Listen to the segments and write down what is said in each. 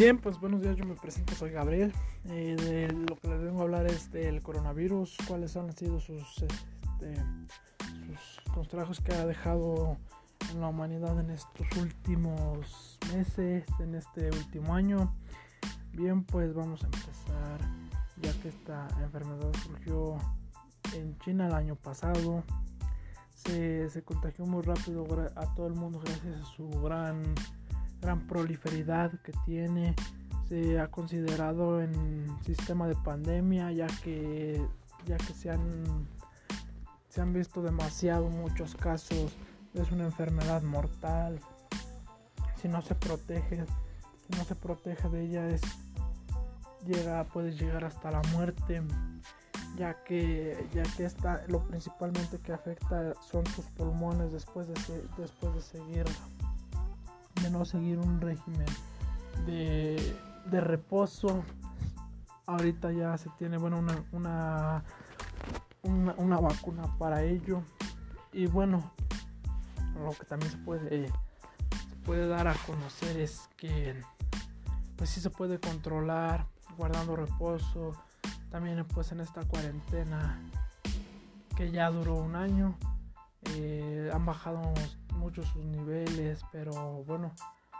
Bien, pues buenos días, yo me presento, soy Gabriel. Eh, de lo que les vengo a hablar es del coronavirus, cuáles han sido sus, este, sus, que ha dejado en la humanidad en estos últimos meses, en este último año. Bien, pues vamos a empezar, ya que esta enfermedad surgió en China el año pasado. Se contagió muy rápido a todo el mundo gracias a su gran gran proliferidad que tiene. Se ha considerado en sistema de pandemia ya que, ya que se, han, se han visto demasiado muchos casos. Es una enfermedad mortal. Si no se protege, si no se de ella es llega puede llegar hasta la muerte ya que ya que está lo principalmente que afecta son tus pulmones después de después de seguir de no seguir un régimen de, reposo. Ahorita ya se tiene bueno una, una, una, vacuna para ello. Y bueno, lo que también se puede, se puede dar a conocer es que pues sí se puede controlar guardando reposo. También pues en esta cuarentena que ya duró un año eh, han bajado mucho sus niveles, pero bueno,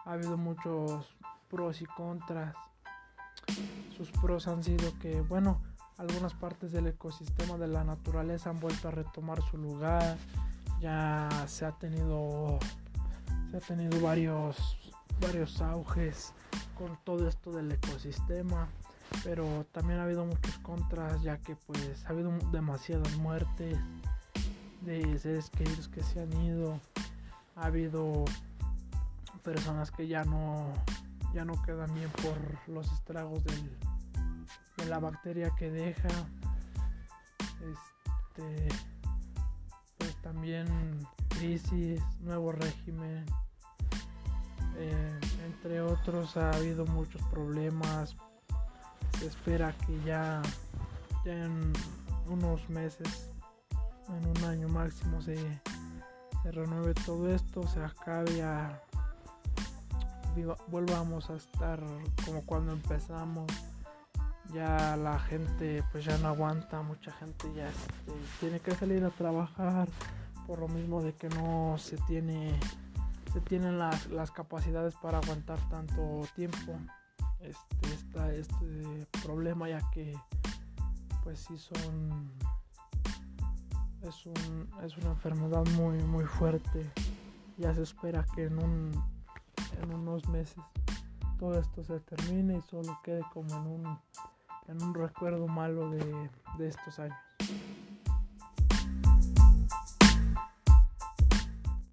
ha habido muchos pros y contras. Sus pros han sido que, bueno, algunas partes del ecosistema de la naturaleza han vuelto a retomar su lugar. Ya se ha tenido, se ha tenido varios, varios auges con todo esto del ecosistema pero también ha habido muchos contras ya que pues ha habido demasiadas muertes de seres queridos que se han ido. Ha habido personas que ya no ya no quedan bien por los estragos de la bacteria que deja. Este pues también crisis nuevo régimen eh, entre otros ha habido muchos problemas. Se espera que ya en unos meses en un año máximo se se renueve todo esto, se acabe a volvamos a estar como cuando empezamos. Ya la gente pues ya no aguanta, mucha gente ya este, tiene que salir a trabajar por lo mismo de que no se tiene se tienen las, las capacidades para aguantar tanto tiempo este, está este problema ya que pues si son es, un, es una enfermedad muy, muy fuerte. Ya se espera que en, un, en unos meses todo esto se termine y solo quede como en un, en un recuerdo malo de, de estos años.